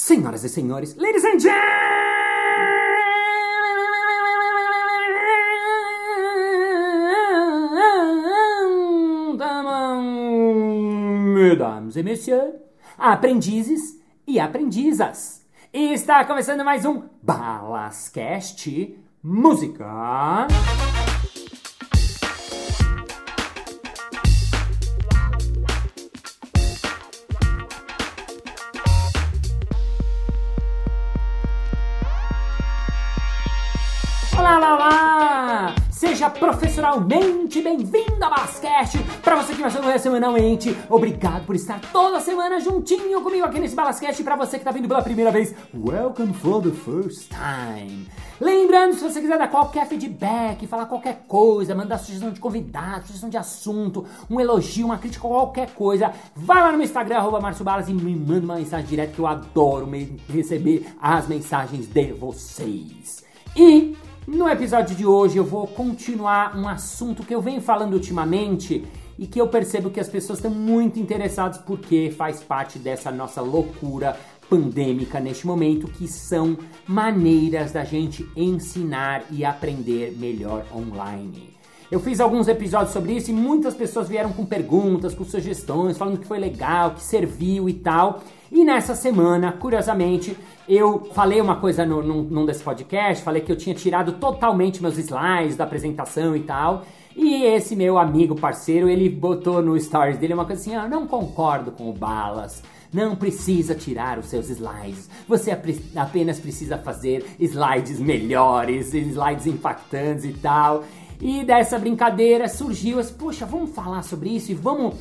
Senhoras e senhores, ladies and gentlemen, mesdames e messieurs, aprendizes e aprendizas. Está começando mais um Balascast Música. Seja professionalmente bem-vindo a Balascast! Para você que vai acompanha semanalmente, obrigado por estar toda semana juntinho comigo aqui nesse Balascast. Para você que está vindo pela primeira vez, welcome for the first time! Lembrando, se você quiser dar qualquer feedback, falar qualquer coisa, mandar sugestão de convidado, sugestão de assunto, um elogio, uma crítica, qualquer coisa, vai lá no meu Instagram, arroba e me manda uma mensagem direta que eu adoro receber as mensagens de vocês. E no episódio de hoje eu vou continuar um assunto que eu venho falando ultimamente e que eu percebo que as pessoas estão muito interessadas porque faz parte dessa nossa loucura pandêmica neste momento, que são maneiras da gente ensinar e aprender melhor online. Eu fiz alguns episódios sobre isso e muitas pessoas vieram com perguntas, com sugestões, falando que foi legal, que serviu e tal. E nessa semana, curiosamente, eu falei uma coisa no, num, num desse podcast, falei que eu tinha tirado totalmente meus slides da apresentação e tal. E esse meu amigo parceiro, ele botou no stories dele uma coisa assim: ah, não concordo com o Balas. Não precisa tirar os seus slides. Você apre- apenas precisa fazer slides melhores, slides impactantes e tal. E dessa brincadeira surgiu esse, poxa, vamos falar sobre isso e vamos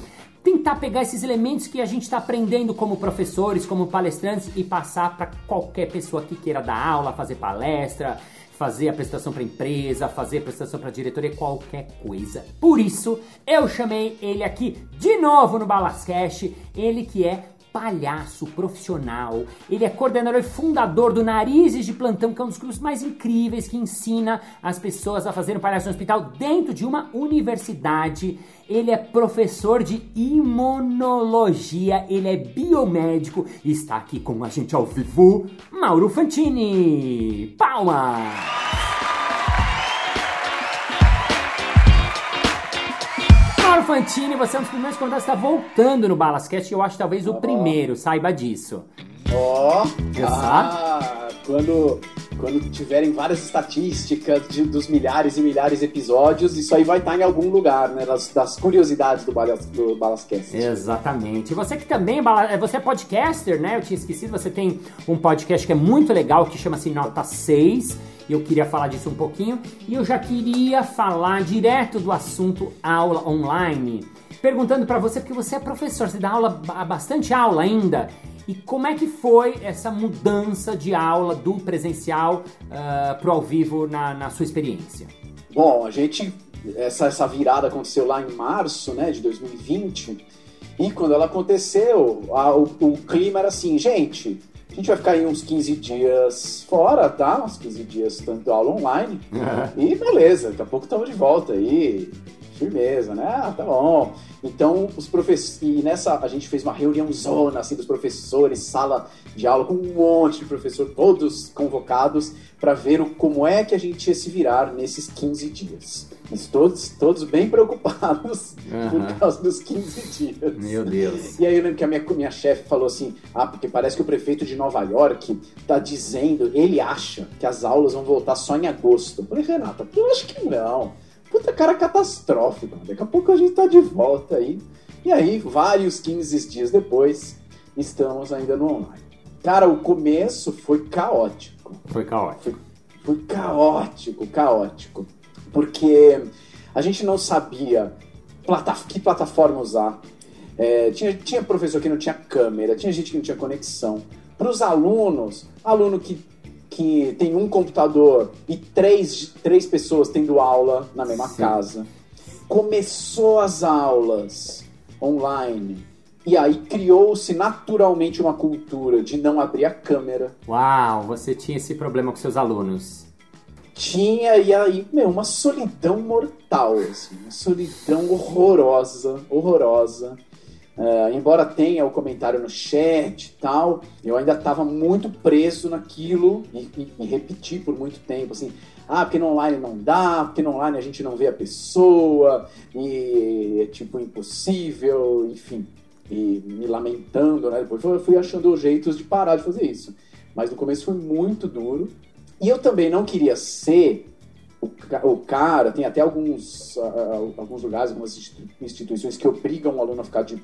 tentar pegar esses elementos que a gente está aprendendo como professores, como palestrantes e passar para qualquer pessoa que queira dar aula, fazer palestra, fazer apresentação para empresa, fazer apresentação para diretoria, qualquer coisa. Por isso, eu chamei ele aqui de novo no Balascast, ele que é palhaço profissional. Ele é coordenador e fundador do Narizes de Plantão, que é um dos grupos mais incríveis que ensina as pessoas a fazerem palhaço no hospital dentro de uma universidade. Ele é professor de imunologia, ele é biomédico e está aqui com a gente ao vivo, Mauro Fantini. Palmas! Fantini, você é um dos primeiros convidados que está voltando no Balascast e eu acho talvez o primeiro, saiba disso. Ó, Exato. ah, quando, quando tiverem várias estatísticas de- dos milhares e milhares de episódios, isso aí vai estar em algum lugar, né? Das, das curiosidades do, Balas, do Balascast. Exatamente. Você que também, é bala- você é podcaster, né? Eu tinha esquecido, você tem um podcast que é muito legal, que chama-se Nota 6. E eu queria falar disso um pouquinho. E eu já queria falar direto do assunto aula online. Perguntando pra você, porque você é professor, você dá aula, ba- bastante aula ainda. E como é que foi essa mudança de aula do presencial ah, pro ao vivo na, na sua experiência? Bom, a gente. Essa, essa virada aconteceu lá em março né, de 2020. E quando ela aconteceu, a- o, o clima era assim, gente. A gente vai ficar aí uns 15 dias fora, tá? Uns 15 dias dando aula online. E beleza, daqui a pouco estamos de volta aí. Firmeza, né? Ah, tá bom. Então, os professores. E nessa, a gente fez uma reunião zona assim, dos professores, sala de aula com um monte de professor, todos convocados, para ver o, como é que a gente ia se virar nesses 15 dias. Mas todos, todos bem preocupados Aham. por causa dos 15 dias. Meu Deus. E aí eu lembro que a minha, minha chefe falou assim: ah, porque parece que o prefeito de Nova York tá dizendo, ele acha que as aulas vão voltar só em agosto. Eu falei, Renata, eu acho que não. Puta cara catastrófico. Daqui a pouco a gente tá de volta aí. E aí, vários 15 dias depois, estamos ainda no online. Cara, o começo foi caótico. Foi caótico. Foi caótico, caótico. Porque a gente não sabia plata- que plataforma usar. É, tinha, tinha professor que não tinha câmera, tinha gente que não tinha conexão. Para os alunos, aluno que, que tem um computador e três, três pessoas tendo aula na mesma Sim. casa. Começou as aulas online. E aí criou-se naturalmente uma cultura de não abrir a câmera, Uau, você tinha esse problema com seus alunos. Tinha, e aí, meu, uma solidão mortal, assim, uma solidão horrorosa, horrorosa. Uh, embora tenha o comentário no chat e tal, eu ainda estava muito preso naquilo e, e, e repeti por muito tempo, assim, ah, porque no online não dá, porque no online a gente não vê a pessoa, e é tipo impossível, enfim, e me lamentando, né? Depois eu fui achando jeitos de parar de fazer isso. Mas no começo foi muito duro. E eu também não queria ser o, cara, tem até alguns, uh, alguns lugares, algumas instituições que obrigam o aluno a ficar de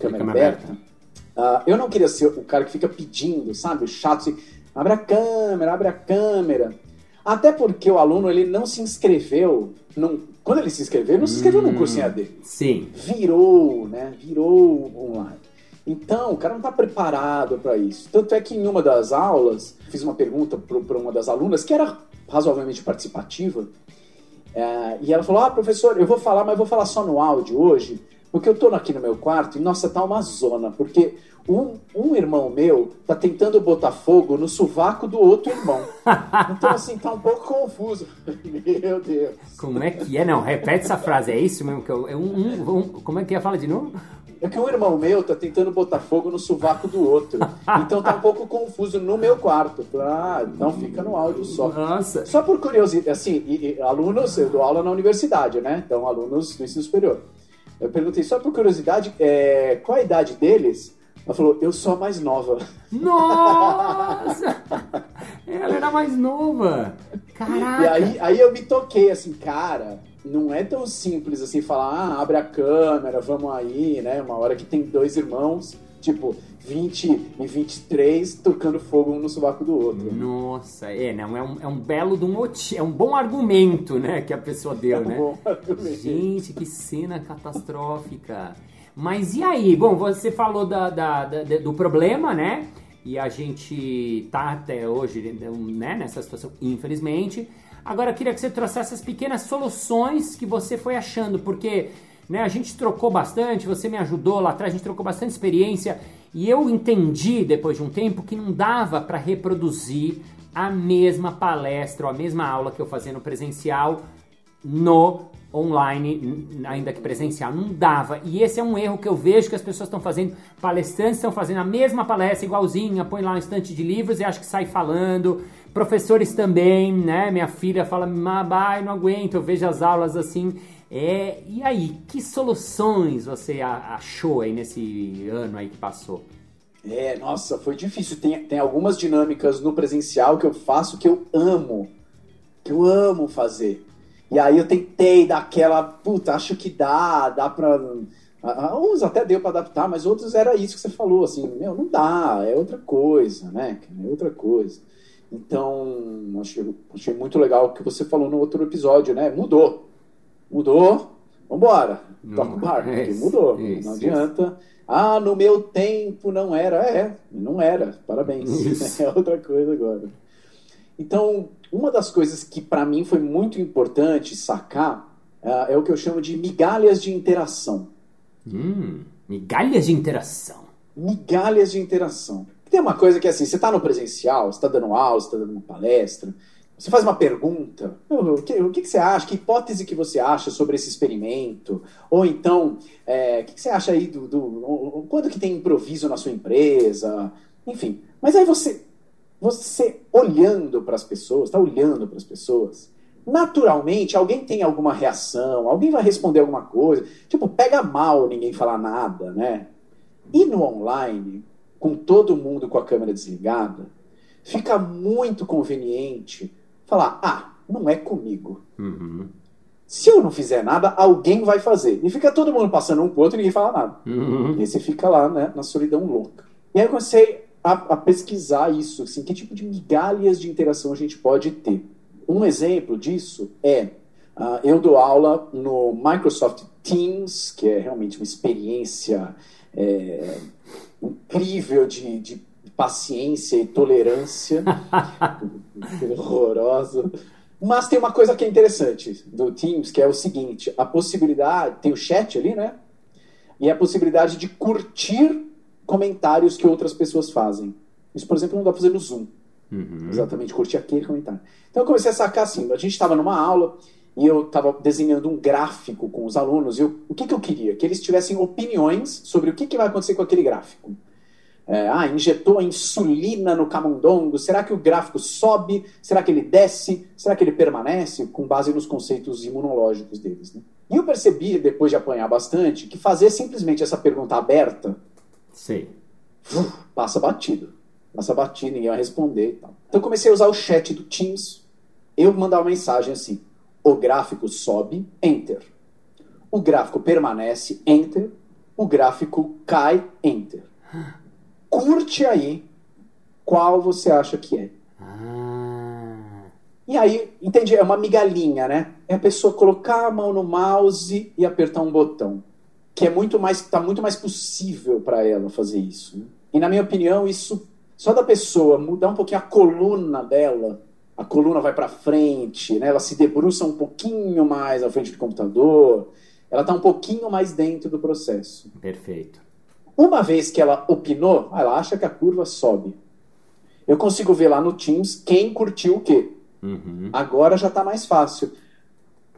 câmera, câmera aberta. aberta. Uh, eu não queria ser o cara que fica pedindo, sabe? Chato assim, abre a câmera, abre a câmera. Até porque o aluno ele não se inscreveu num, quando ele se inscreveu, ele não se inscreveu hum, no curso em AD. Sim. Virou, né? Virou online. Então, o cara não está preparado para isso. Tanto é que em uma das aulas, fiz uma pergunta para uma das alunas que era razoavelmente participativa. É, e ela falou: Ah, professor, eu vou falar, mas vou falar só no áudio hoje, porque eu estou aqui no meu quarto e, nossa, tá uma zona, porque um, um irmão meu tá tentando botar fogo no sovaco do outro irmão. Então, assim, tá um pouco confuso. Meu Deus. Como é que é? Não, repete essa frase, é isso mesmo? Que eu, é um, um, um, como é que é? Fala de novo? É que um irmão meu tá tentando botar fogo no sovaco do outro. Então tá um pouco confuso no meu quarto. Ah, então fica no áudio só. Nossa. Só por curiosidade, assim, e, e, alunos, eu dou aula na universidade, né? Então, alunos do ensino superior. Eu perguntei só por curiosidade, é, qual a idade deles? Ela falou, eu sou a mais nova. Nossa! Ela era mais nova. Caraca! E aí, aí eu me toquei assim, cara, não é tão simples assim falar, ah, abre a câmera, vamos aí, né? Uma hora que tem dois irmãos, tipo, 20 e 23 tocando fogo um no sovaco do outro. Nossa, é, não, é um, é um belo do motivo, é um bom argumento, né, que a pessoa deu, é um né? Bom argumento. Gente, que cena catastrófica. Mas e aí? Bom, você falou da, da, da, do problema, né? E a gente tá até hoje né, nessa situação, infelizmente. Agora eu queria que você trouxesse as pequenas soluções que você foi achando, porque né, a gente trocou bastante, você me ajudou lá atrás, a gente trocou bastante experiência e eu entendi depois de um tempo que não dava para reproduzir a mesma palestra ou a mesma aula que eu fazia no presencial no online, ainda que presencial, não dava. E esse é um erro que eu vejo que as pessoas estão fazendo, palestrantes estão fazendo a mesma palestra igualzinha, põe lá um estante de livros e acho que sai falando. Professores também, né? Minha filha fala, mas não aguento, eu vejo as aulas assim. É, e aí, que soluções você achou aí nesse ano aí que passou? É, nossa, foi difícil. Tem, tem algumas dinâmicas no presencial que eu faço que eu amo. Que eu amo fazer. E aí eu tentei dar aquela, puta, acho que dá, dá pra. Uns até deu para adaptar, mas outros era isso que você falou, assim, meu, não dá, é outra coisa, né? É outra coisa. Então, achei, achei muito legal o que você falou no outro episódio, né? Mudou. Mudou, vambora. Toca o barco, é mudou. Isso, não adianta. Isso. Ah, no meu tempo não era. É, não era. Parabéns. É outra coisa agora. Então, uma das coisas que para mim foi muito importante sacar uh, é o que eu chamo de migalhas de interação. Hum, migalhas de interação. Migalhas de interação. Tem uma coisa que é assim, você está no presencial, você está dando aula, você está dando uma palestra, você faz uma pergunta, o que, o que, você acha, que hipótese que você acha sobre esse experimento? Ou então, é, o que, você acha aí do, do, Quando que tem improviso na sua empresa? Enfim, mas aí você, você olhando para as pessoas, está olhando para as pessoas, naturalmente alguém tem alguma reação, alguém vai responder alguma coisa, tipo, pega mal ninguém falar nada, né? E no online, com todo mundo com a câmera desligada, fica muito conveniente falar: ah, não é comigo. Uhum. Se eu não fizer nada, alguém vai fazer. E fica todo mundo passando um pro outro e ninguém fala nada. Uhum. E aí você fica lá, né, na solidão louca. E aí eu comecei a, a pesquisar isso, assim, que tipo de migalhas de interação a gente pode ter. Um exemplo disso é uh, eu dou aula no Microsoft Teams, que é realmente uma experiência é, incrível de, de paciência e tolerância. horrorosa. Mas tem uma coisa que é interessante do Teams, que é o seguinte: a possibilidade. Tem o chat ali, né? E a possibilidade de curtir comentários que outras pessoas fazem. Isso, por exemplo, não dá pra fazer no Zoom. Uhum. Exatamente, curtir aquele comentário. Então eu comecei a sacar assim: a gente estava numa aula e eu estava desenhando um gráfico com os alunos. E eu, o que, que eu queria? Que eles tivessem opiniões sobre o que, que vai acontecer com aquele gráfico. É, ah, injetou a insulina no camundongo, será que o gráfico sobe? Será que ele desce? Será que ele permanece? Com base nos conceitos imunológicos deles. Né? E eu percebi, depois de apanhar bastante, que fazer simplesmente essa pergunta aberta Sim. passa batido. Passa batido, ninguém vai responder. Então eu comecei a usar o chat do Teams. Eu mandava uma mensagem assim: o gráfico sobe, enter. O gráfico permanece, enter. O gráfico cai, enter. Curte aí qual você acha que é. Ah. E aí, entendi, é uma migalhinha, né? É a pessoa colocar a mão no mouse e apertar um botão. Que é muito mais, tá muito mais possível para ela fazer isso. né? E na minha opinião, isso só da pessoa mudar um pouquinho a coluna dela, a coluna vai para frente, né? Ela se debruça um pouquinho mais à frente do computador, ela tá um pouquinho mais dentro do processo. Perfeito. Uma vez que ela opinou, ela acha que a curva sobe. Eu consigo ver lá no Teams quem curtiu o quê. Uhum. Agora já está mais fácil.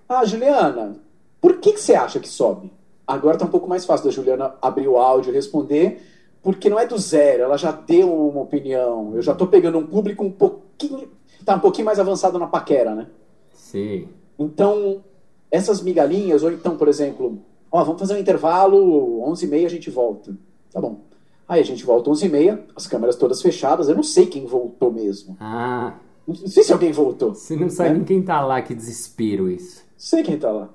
Ah, Juliana, por que, que você acha que sobe? Agora está um pouco mais fácil da Juliana abrir o áudio e responder, porque não é do zero, ela já deu uma opinião. Eu já estou pegando um público um pouquinho. Está um pouquinho mais avançado na paquera, né? Sim. Então, essas migalhinhas, ou então, por exemplo, ó, vamos fazer um intervalo, 11h30 a gente volta. Tá bom. Aí a gente volta 11h30, as câmeras todas fechadas, eu não sei quem voltou mesmo. Ah, Não sei se alguém voltou. você não sabe É. nem quem tá lá, que desespero isso. Sei quem tá lá.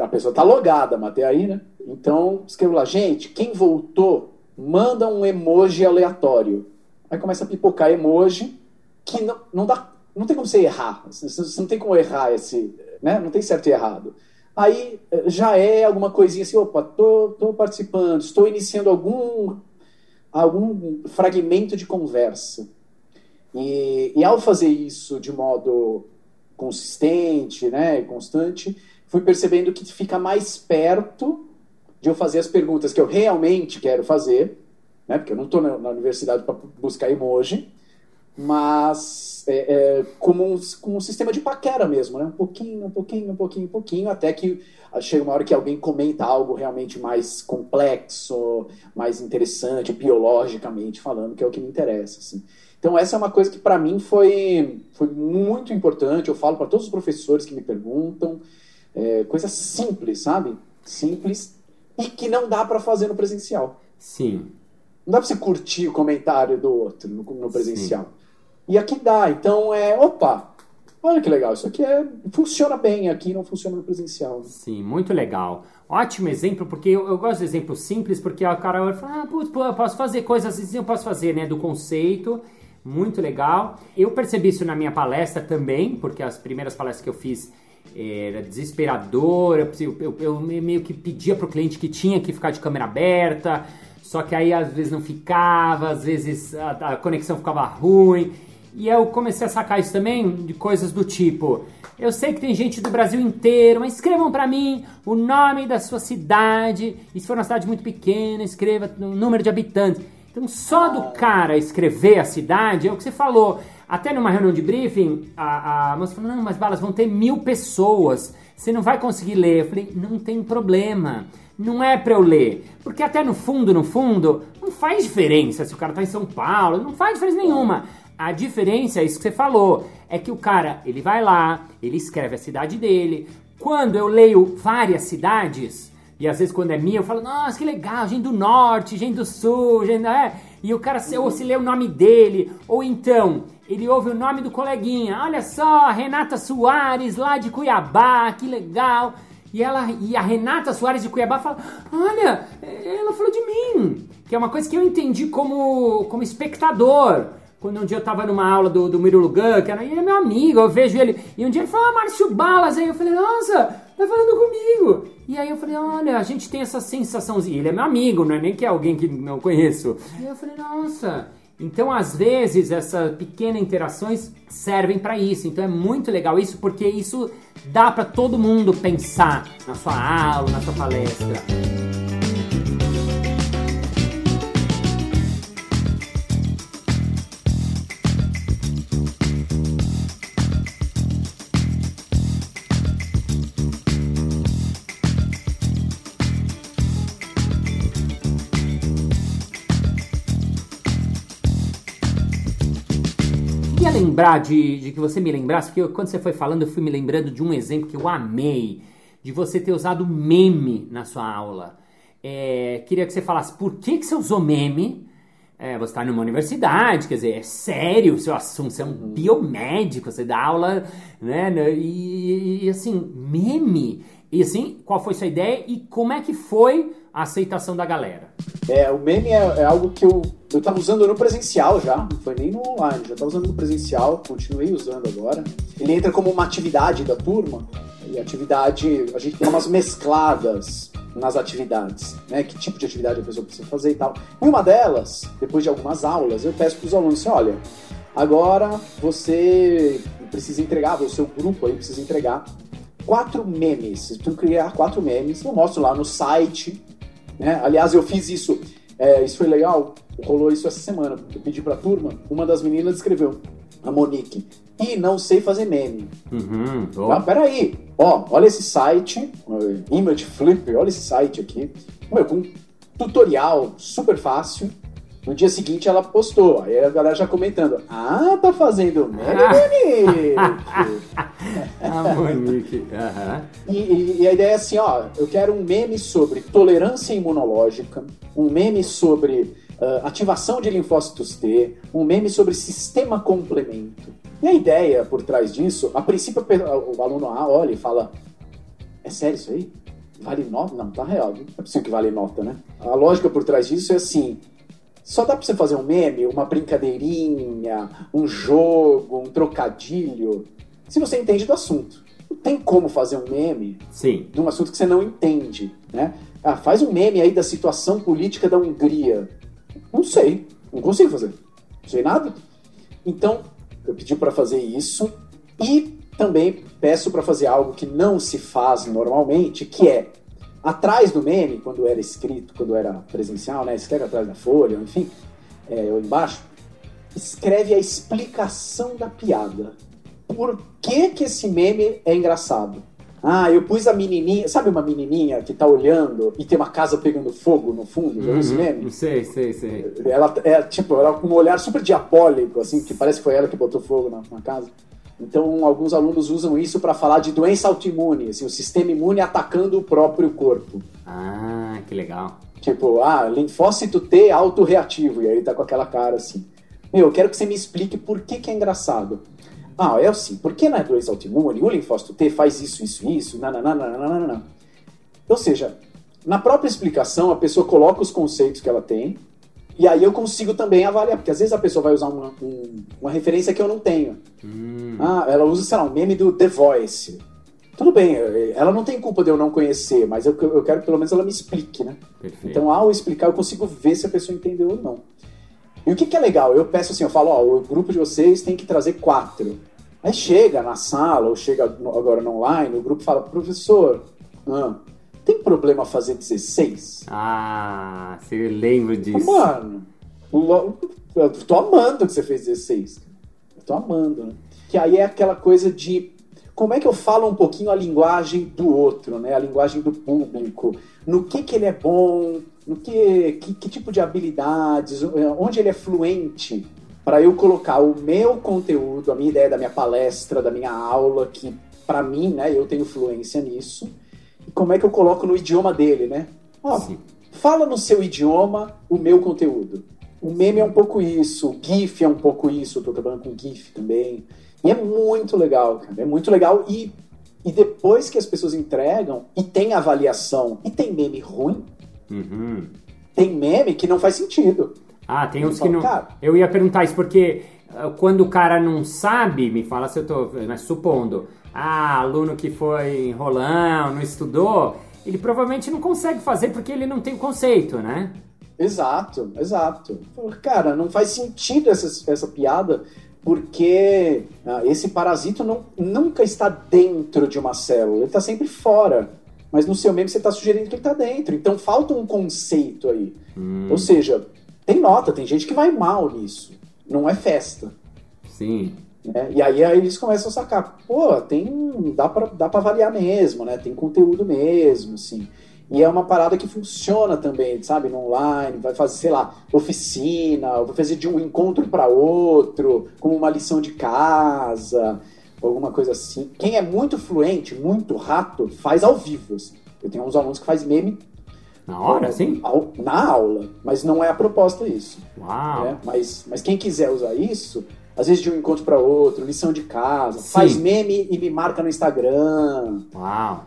A pessoa tá logada, mas até aí, né? Então, escrevo lá, gente, quem voltou, manda um emoji aleatório. Aí começa a pipocar emoji que não, não dá. Não tem como você errar. Você você não tem como errar esse. Né? Não tem certo e errado. Aí eh, já é alguma coisinha assim, opa, tô, tô participando, estou iniciando algum, algum fragmento de conversa. E, e ao fazer isso de modo consistente, né, constante, fui percebendo que fica mais perto de eu fazer as perguntas que eu realmente quero fazer, né, porque eu não estou na, na universidade para buscar emoji, mas é, é, como, um, como um sistema de paquera mesmo, né, um pouquinho, um pouquinho, um pouquinho, um pouquinho, até que chega uma hora que alguém comenta algo realmente mais complexo, mais interessante, biologicamente falando, que é o que me interessa, assim. Então essa é uma coisa que para mim foi, foi muito importante. Eu falo para todos os professores que me perguntam, é, coisa simples, sabe? Simples e que não dá para fazer no presencial. Sim. Não dá para você curtir o comentário do outro no, no presencial. E aqui dá. Então é, opa, olha que legal. Isso aqui é funciona bem aqui, não funciona no presencial. né? Sim, muito legal. Ótimo exemplo, porque eu, eu gosto de exemplos simples, porque o cara olha fala, ah, putz, eu posso fazer coisas assim, eu posso fazer, né, do conceito. Muito legal. Eu percebi isso na minha palestra também, porque as primeiras palestras que eu fiz era desesperador. Eu, eu, eu meio que pedia pro cliente que tinha que ficar de câmera aberta, só que aí às vezes não ficava, às vezes a, a conexão ficava ruim. E eu comecei a sacar isso também de coisas do tipo: eu sei que tem gente do Brasil inteiro, mas escrevam para mim o nome da sua cidade. E se for uma cidade muito pequena, escreva o número de habitantes. Então, só do cara escrever a cidade, é o que você falou. Até numa reunião de briefing, a, a moça falou: não, mas balas vão ter mil pessoas. Você não vai conseguir ler. Eu falei: não tem problema. Não é pra eu ler. Porque até no fundo, no fundo, não faz diferença se o cara tá em São Paulo. Não faz diferença nenhuma. A diferença é isso que você falou. É que o cara, ele vai lá, ele escreve a cidade dele. Quando eu leio várias cidades, e às vezes quando é minha, eu falo, nossa, que legal, gente do norte, gente do sul, gente. É. E o cara, ou se lê o nome dele, ou então ele ouve o nome do coleguinha. Olha só, Renata Soares, lá de Cuiabá, que legal. E, ela, e a Renata Soares de Cuiabá fala: Olha, ela falou de mim. Que é uma coisa que eu entendi como, como espectador. Quando um dia eu tava numa aula do, do Murilo que era, ele é meu amigo, eu vejo ele. E um dia ele falou: Ah, Márcio Balas. Aí eu falei: Nossa, tá falando comigo. E aí eu falei: Olha, a gente tem essa sensaçãozinha. Ele é meu amigo, não é nem que é alguém que não conheço. E eu falei: Nossa. Então, às vezes, essas pequenas interações servem para isso. Então, é muito legal isso, porque isso dá para todo mundo pensar na sua aula, na sua palestra. Lembrar de, de que você me lembrasse, porque eu, quando você foi falando, eu fui me lembrando de um exemplo que eu amei, de você ter usado meme na sua aula. É, queria que você falasse por que, que você usou meme. É, você está numa universidade, quer dizer, é sério o seu assunto, você é um uhum. biomédico, você dá aula, né? né e, e, assim, meme. E assim, qual foi sua ideia e como é que foi a aceitação da galera? É, o meme é, é algo que eu, eu tava usando no presencial já, não foi nem no online, já tava usando no presencial, continuei usando agora. Ele entra como uma atividade da turma, e atividade, a gente tem umas mescladas nas atividades, né? Que tipo de atividade a pessoa precisa fazer e tal. E uma delas, depois de algumas aulas, eu peço para os alunos assim, olha, agora você precisa entregar, o seu grupo aí precisa entregar quatro memes. Se tu criar quatro memes, eu mostro lá no site, né? Aliás, eu fiz isso, é, isso foi legal, rolou isso essa semana. Eu pedi pra turma, uma das meninas escreveu, a Monique, e não sei fazer meme. Uhum, oh. ah, peraí, ó, olha esse site, Image Flipper, olha esse site aqui, meu, com um tutorial super fácil. No dia seguinte ela postou, aí a galera já comentando, ah, tá fazendo meme, Monique! a Monique, uhum. e, e, e a ideia é assim, ó, eu quero um meme sobre tolerância imunológica, um meme sobre uh, ativação de linfócitos T, um meme sobre sistema complemento, e a ideia por trás disso, a princípio o aluno A olha e fala: É sério isso aí? Vale nota? Não, tá real. Não é possível que vale nota, né? A lógica por trás disso é assim: só dá pra você fazer um meme, uma brincadeirinha, um jogo, um trocadilho, se você entende do assunto. Não tem como fazer um meme Sim. de um assunto que você não entende, né? Ah, faz um meme aí da situação política da Hungria. Não sei, não consigo fazer. Não sei nada. Então, eu pedi para fazer isso e também peço para fazer algo que não se faz normalmente, que é atrás do meme, quando era escrito, quando era presencial, né? Escreve atrás da folha, enfim, é, ou embaixo, escreve a explicação da piada. Por que que esse meme é engraçado? Ah, eu pus a menininha, sabe uma menininha que tá olhando e tem uma casa pegando fogo no fundo? Já uhum, meme? Sei, sei, sei. Ela é tipo, ela com um olhar super diabólico, assim, que parece que foi ela que botou fogo na, na casa. Então, alguns alunos usam isso para falar de doença autoimune, assim, o sistema imune atacando o próprio corpo. Ah, que legal. Tipo, ah, linfócito T autorreativo, e aí ele tá com aquela cara assim. Meu, eu quero que você me explique por que, que é engraçado. Ah, é assim, porque na doença autoimune o linfócito T faz isso, isso, isso, nananana. Ou seja, na própria explicação a pessoa coloca os conceitos que ela tem e aí eu consigo também avaliar, porque às vezes a pessoa vai usar uma, um, uma referência que eu não tenho. Hum. Ah, ela usa, sei lá, um meme do The Voice. Tudo bem, ela não tem culpa de eu não conhecer, mas eu, eu quero que pelo menos ela me explique, né? Perfeito. Então, ao explicar, eu consigo ver se a pessoa entendeu ou não. E o que, que é legal? Eu peço assim, eu falo, ó, o grupo de vocês tem que trazer quatro. Aí chega na sala, ou chega agora no online, o grupo fala, professor, ah, tem problema fazer 16? Ah, você lembra disso. Mano, eu tô amando que você fez 16. Eu tô amando, né? Que aí é aquela coisa de como é que eu falo um pouquinho a linguagem do outro, né? A linguagem do público, no que que ele é bom, no que, que, que tipo de habilidades, onde ele é fluente, para eu colocar o meu conteúdo, a minha ideia da minha palestra, da minha aula, que para mim, né, eu tenho fluência nisso, como é que eu coloco no idioma dele, né? Ó, fala no seu idioma o meu conteúdo. O meme é um pouco isso, o GIF é um pouco isso, eu tô trabalhando com GIF também. E é muito legal, cara. É muito legal. E, e depois que as pessoas entregam e tem avaliação e tem meme ruim, Uhum. Tem meme que não faz sentido. Ah, tem uns que não. Cara, eu ia perguntar isso porque ah, quando o cara não sabe, me fala se eu tô. Mas supondo, ah, aluno que foi enrolão, não estudou, ele provavelmente não consegue fazer porque ele não tem o conceito, né? Exato, exato. Cara, não faz sentido essa, essa piada porque ah, esse parasito não, nunca está dentro de uma célula, ele está sempre fora mas no seu meme você está sugerindo que ele está dentro. Então falta um conceito aí. Hum. Ou seja, tem nota, tem gente que vai mal nisso. Não é festa. Sim. Né? E aí, aí eles começam a sacar, pô, tem. dá para dá pra avaliar mesmo, né? Tem conteúdo mesmo, assim. E é uma parada que funciona também, sabe, no online, vai fazer, sei lá, oficina, vai fazer de um encontro para outro, como uma lição de casa, alguma coisa assim. Quem é muito fluente, muito rato, faz ao vivo. Assim. Eu tenho uns alunos que faz meme na hora, sim? Na aula, mas não é a proposta isso. Uau! Né? Mas, mas quem quiser usar isso, às vezes de um encontro para outro, lição de casa, sim. faz meme e me marca no Instagram. Uau!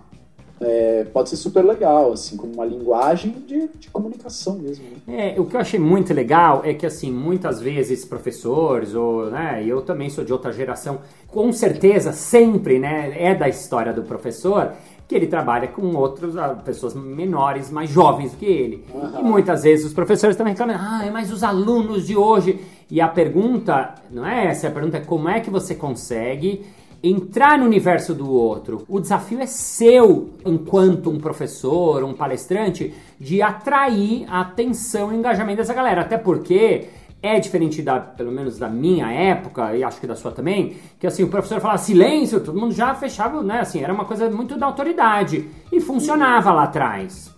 É, pode ser super legal, assim, como uma linguagem de, de comunicação mesmo. Né? É, o que eu achei muito legal é que, assim, muitas vezes professores, ou, né, eu também sou de outra geração, com certeza, sempre, né, é da história do professor, que ele trabalha com outras ah, pessoas menores, mais jovens do que ele. Uhum. E muitas vezes os professores também reclamam, ah, mas os alunos de hoje. E a pergunta não é essa, a pergunta é como é que você consegue entrar no universo do outro. O desafio é seu, enquanto um professor, um palestrante, de atrair a atenção e engajamento dessa galera. Até porque é diferente da, pelo menos da minha época, e acho que da sua também, que assim, o professor falava silêncio, todo mundo já fechava, né? Assim, era uma coisa muito da autoridade. E funcionava lá atrás.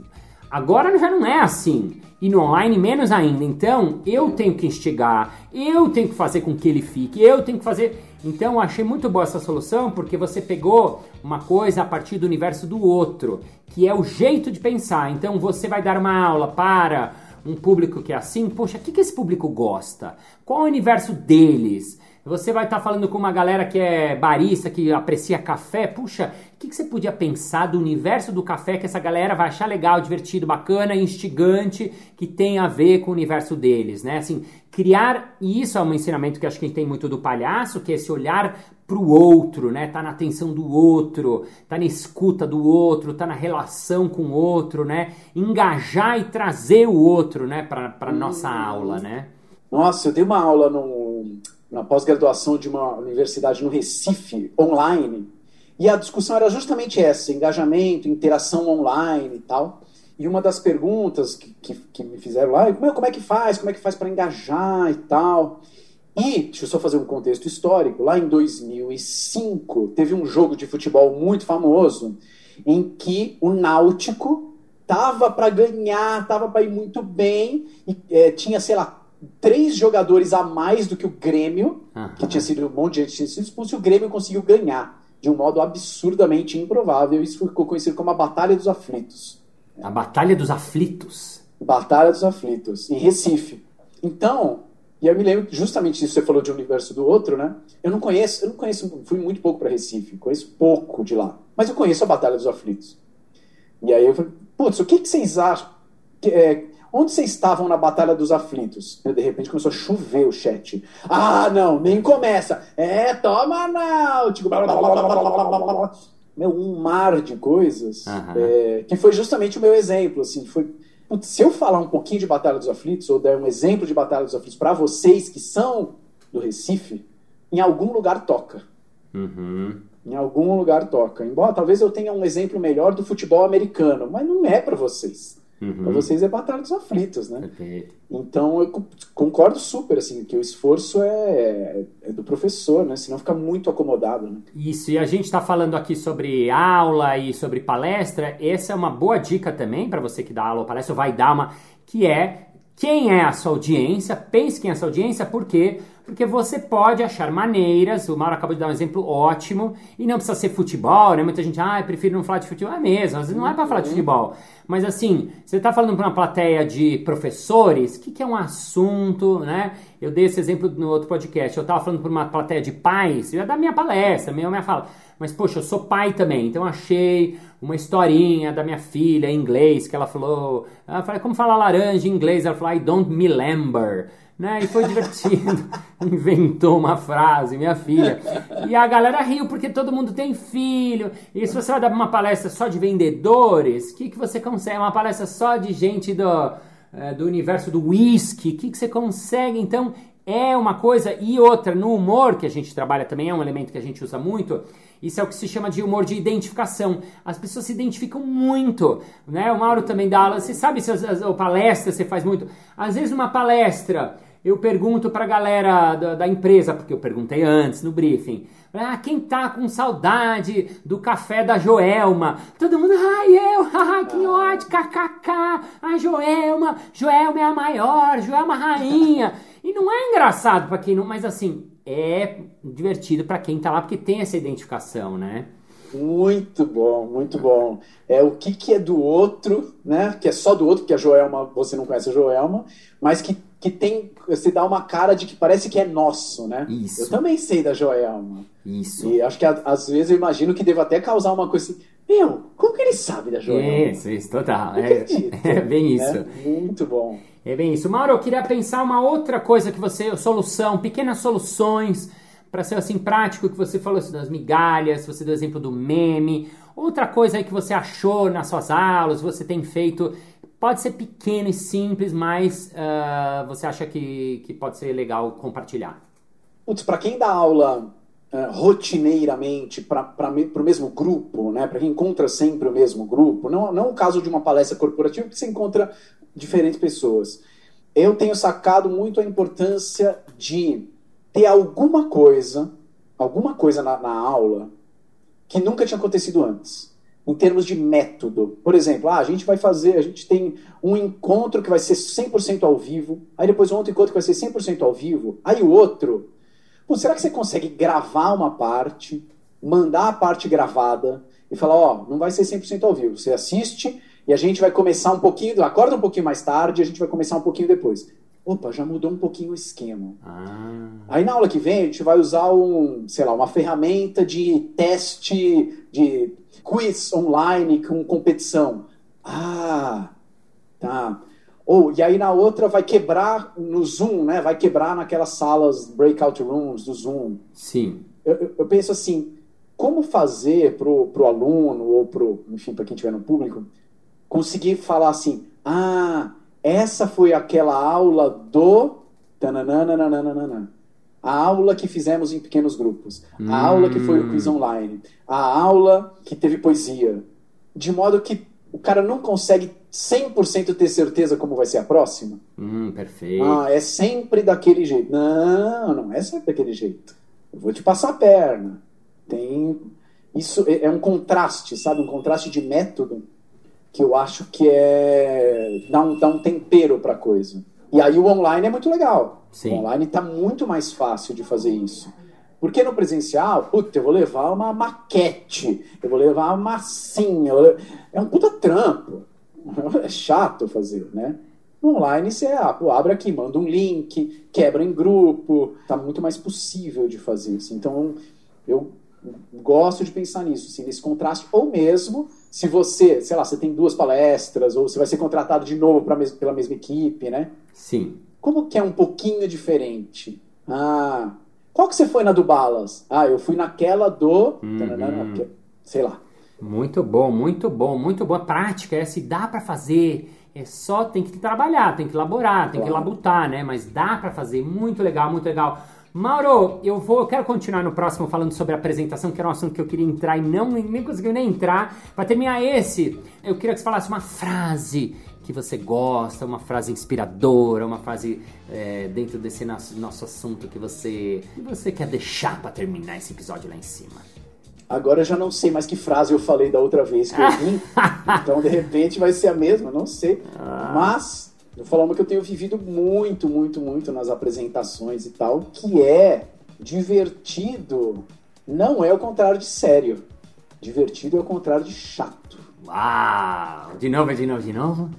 Agora já não é assim. E no online menos ainda. Então, eu tenho que instigar, eu tenho que fazer com que ele fique, eu tenho que fazer. Então, eu achei muito boa essa solução, porque você pegou uma coisa a partir do universo do outro, que é o jeito de pensar. Então, você vai dar uma aula para um público que é assim, poxa, o que, que esse público gosta? Qual é o universo deles? Você vai estar tá falando com uma galera que é barista, que aprecia café. Puxa, o que, que, você podia pensar do universo do café que essa galera vai achar legal, divertido, bacana, instigante, que tem a ver com o universo deles, né? Assim, criar, e isso é um ensinamento que acho que tem muito do palhaço, que é esse olhar pro outro, né? Tá na atenção do outro, tá na escuta do outro, tá na relação com o outro, né? Engajar e trazer o outro, né, para para nossa aula, né? Nossa, eu dei uma aula no, na pós-graduação de uma universidade no Recife, online, e a discussão era justamente essa, engajamento, interação online e tal. E uma das perguntas que, que, que me fizeram lá, é, como é que faz? Como é que faz para engajar e tal? E, deixa eu só fazer um contexto histórico, lá em 2005 teve um jogo de futebol muito famoso em que o Náutico tava para ganhar, tava para ir muito bem, e é, tinha, sei lá, três jogadores a mais do que o Grêmio, uhum. que tinha sido um monte de gente tinha sido expulso, e o Grêmio conseguiu ganhar de um modo absurdamente improvável. Isso ficou conhecido como a Batalha dos Aflitos. A Batalha dos Aflitos? Batalha dos Aflitos, em Recife. Então, e eu me lembro justamente disso, você falou de um universo do outro, né? Eu não conheço, eu não conheço, fui muito pouco para Recife, conheço pouco de lá. Mas eu conheço a Batalha dos Aflitos. E aí eu falei, putz, o que, que vocês acham? Que, é, onde vocês estavam na Batalha dos Aflitos? De repente começou a chover o chat. Ah, não, nem começa. É, toma náutico. Blá, blá, blá, meu, um mar de coisas. Uhum. É, que foi justamente o meu exemplo, assim, foi se eu falar um pouquinho de Batalha dos Aflitos, ou der um exemplo de Batalha dos Aflitos para vocês que são do Recife, em algum lugar toca. Uhum. Em algum lugar toca. Embora talvez eu tenha um exemplo melhor do futebol americano, mas não é para vocês. Uhum. Para vocês é Batalha dos Aflitos, né? Perfeito. Então eu concordo super, assim, que o esforço é, é, do professor, né? Senão fica muito acomodado, né? Isso, e a gente está falando aqui sobre aula e sobre palestra. Essa é uma boa dica também para você que dá aula ou palestra, vai dar uma, que é quem é a sua audiência, pense quem é a sua audiência, porque porque você pode achar maneiras, o Mauro acabou de dar um exemplo ótimo, e não precisa ser futebol, né? Muita gente, ah, eu prefiro não falar de futebol. É mesmo, às vezes não é para falar de futebol. Mas assim, você está falando para uma plateia de professores, o que, que, é um assunto, né? Eu dei esse exemplo no outro podcast, eu estava falando para uma plateia de pais, eu ia dar minha palestra, minha, minha fala. Mas, poxa, eu sou pai também, então achei uma historinha da minha filha em inglês, que ela falou, ela falou, como falar laranja em inglês? Ela falou, I don't me remember né? E foi divertido. Inventou uma frase, minha filha. E a galera riu porque todo mundo tem filho. E se você vai dar uma palestra só de vendedores, o que, que você consegue? Uma palestra só de gente do, é, do universo do whisky, o que, que você consegue? Então, é uma coisa. E outra, no humor, que a gente trabalha também, é um elemento que a gente usa muito. Isso é o que se chama de humor de identificação. As pessoas se identificam muito, né? O Mauro também dá aula. Você sabe se a, a, a palestra você faz muito. Às vezes uma palestra eu pergunto pra galera da, da, empresa, porque eu perguntei antes no briefing. Ah, quem tá com saudade do café da Joelma? Todo mundo, ai, eu, haha, que ótimo, kkk, a Joelma, Joelma é a maior, Joelma rainha. e não é engraçado para quem não, mas assim, é divertido para quem tá lá, porque tem essa identificação, né? Muito bom, muito bom. É o que, que é do outro, né? Que é só do outro, porque a Joelma, você não conhece a Joelma, mas que, que tem. Você dá uma cara de que parece que é nosso, né? Isso. Eu também sei da Joelma. Isso. E acho que às vezes eu imagino que deva até causar uma coisa assim. Meu, como que ele sabe da Joelma? Isso, isso, total. É, é, bem isso. É muito bom. É bem isso. Mauro, eu queria pensar uma outra coisa que você. Solução, pequenas soluções para ser assim prático que você falou assim, das migalhas, você deu exemplo do meme, outra coisa aí que você achou nas suas aulas, você tem feito, pode ser pequeno e simples, mas uh, você acha que, que pode ser legal compartilhar? Putz, para quem dá aula uh, rotineiramente para o mesmo grupo, né, para quem encontra sempre o mesmo grupo, não, não o caso de uma palestra corporativa que você encontra diferentes pessoas. Eu tenho sacado muito a importância de ter alguma coisa, alguma coisa na, na aula que nunca tinha acontecido antes em termos de método. Por exemplo, ah, a gente vai fazer, a gente tem um encontro que vai ser 100% ao vivo, aí depois um outro encontro que vai ser 100% ao vivo, aí o outro. Pô, será que você consegue gravar uma parte, mandar a parte gravada e falar, ó, oh, não vai ser 100% ao vivo, você assiste e a gente vai começar um pouquinho, acorda um pouquinho mais tarde e a gente vai começar um pouquinho depois opa, já mudou um pouquinho o esquema. Ah. Aí na aula que vem a gente vai usar um, sei lá, uma ferramenta de teste de quiz online com competição. Ah, tá. Ou, e aí na outra vai quebrar no Zoom, né? Vai quebrar naquelas salas breakout rooms do Zoom. Sim. Eu, eu penso assim, como fazer pro, pro aluno ou pro, enfim, para quem estiver no público, conseguir falar assim, ah, essa foi aquela aula do. A aula que fizemos em pequenos grupos. A hum. aula que foi o quiz online. A aula que teve poesia. De modo que o cara não consegue 100% ter certeza como vai ser a próxima. Hum, perfeito. Ah, é sempre daquele jeito. Não, não é sempre daquele jeito. Eu vou te passar a perna. Tem. Isso é, é um contraste, sabe? Um contraste de método que eu acho que é dá um, dá um tempero para a coisa. E aí o online é muito legal. Sim. O online está muito mais fácil de fazer isso. Porque no presencial, puta, eu vou levar uma maquete, eu vou levar uma massinha, é um puta trampo. É chato fazer, né? No online você ah, pô, abre aqui, manda um link, quebra em grupo, tá muito mais possível de fazer isso. Então eu gosto de pensar nisso, assim, nesse contraste, ou mesmo se você, sei lá, você tem duas palestras, ou você vai ser contratado de novo pra, pela mesma equipe, né? Sim. Como que é um pouquinho diferente? Ah, qual que você foi na do Balas? Ah, eu fui naquela do... Uhum. Sei lá. Muito bom, muito bom, muito boa prática. É se dá para fazer, é só tem que trabalhar, tem que elaborar, tem claro. que labutar, né? Mas dá para fazer, muito legal, muito legal. Mauro, eu vou, eu quero continuar no próximo falando sobre a apresentação, que era um assunto que eu queria entrar e não nem conseguiu nem entrar. Para terminar esse, eu queria que você falasse uma frase que você gosta, uma frase inspiradora, uma frase é, dentro desse nosso, nosso assunto que você, que você quer deixar para terminar esse episódio lá em cima. Agora eu já não sei mais que frase eu falei da outra vez que eu vim, então de repente vai ser a mesma, não sei. Ah. Mas eu falar uma que eu tenho vivido muito, muito, muito nas apresentações e tal, que é divertido. Não é o contrário de sério. Divertido é o contrário de chato. Uau! De novo, de novo, de novo?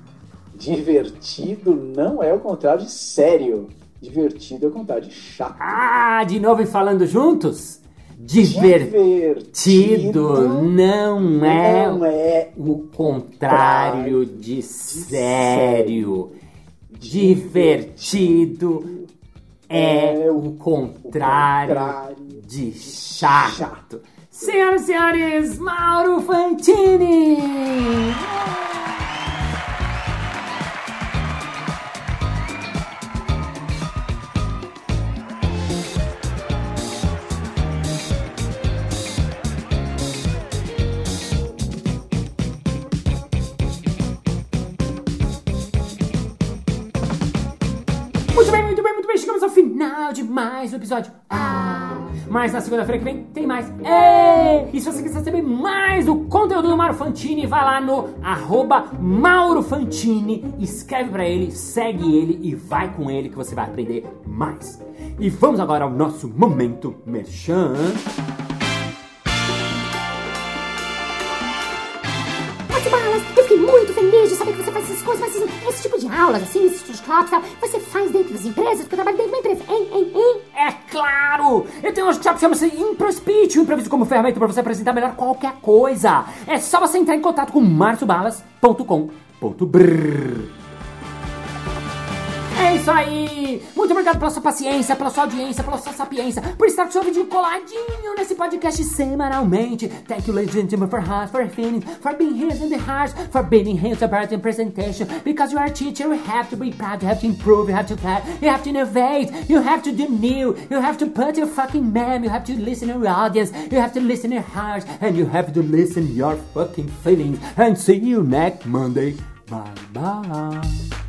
Divertido não é o contrário de sério. Divertido é o contrário de chato. Ah, de novo e falando juntos? Divertido, Divertido não, é, não é o contrário de sério. Divertido é, é o contrário, contrário de chato. chato. Senhoras e senhores, Mauro Fantini! De mais um episódio. Ah, mas na segunda-feira que vem tem mais. E se você quiser saber mais do conteúdo do Mauro Fantini, vai lá no arroba Mauro Fantini, escreve pra ele, segue ele e vai com ele que você vai aprender mais. E vamos agora ao nosso momento merchan. Mas, Balas, eu fiquei muito feliz de saber que você faz essas coisas, mas assim, esse tipo de aulas, assim, esse tipo de você faz dentro das empresas, porque eu trabalho dentro de uma empresa, hein, hein, hein? É claro! Eu tenho um workshop que chama-se ImproSpeech, o improviso como ferramenta para você apresentar melhor qualquer coisa. É só você entrar em contato com marciobalas.com.br. Isso aí! Muito obrigado pela sua paciência, pela sua audiência, pela sua sapiência, por estar com o seu vídeo coladinho nesse podcast semanalmente. Thank you, ladies and gentlemen, for heart, for feelings, for being here in the heart, for being here part in presentation. Because you are a teacher, you have to be proud, you have to improve, you have to clap, you have to innovate, you have to do new, you have to put your fucking man, you have to listen to your audience, you have to listen to your heart, and you have to listen your fucking feelings. And see you next Monday. Bye bye.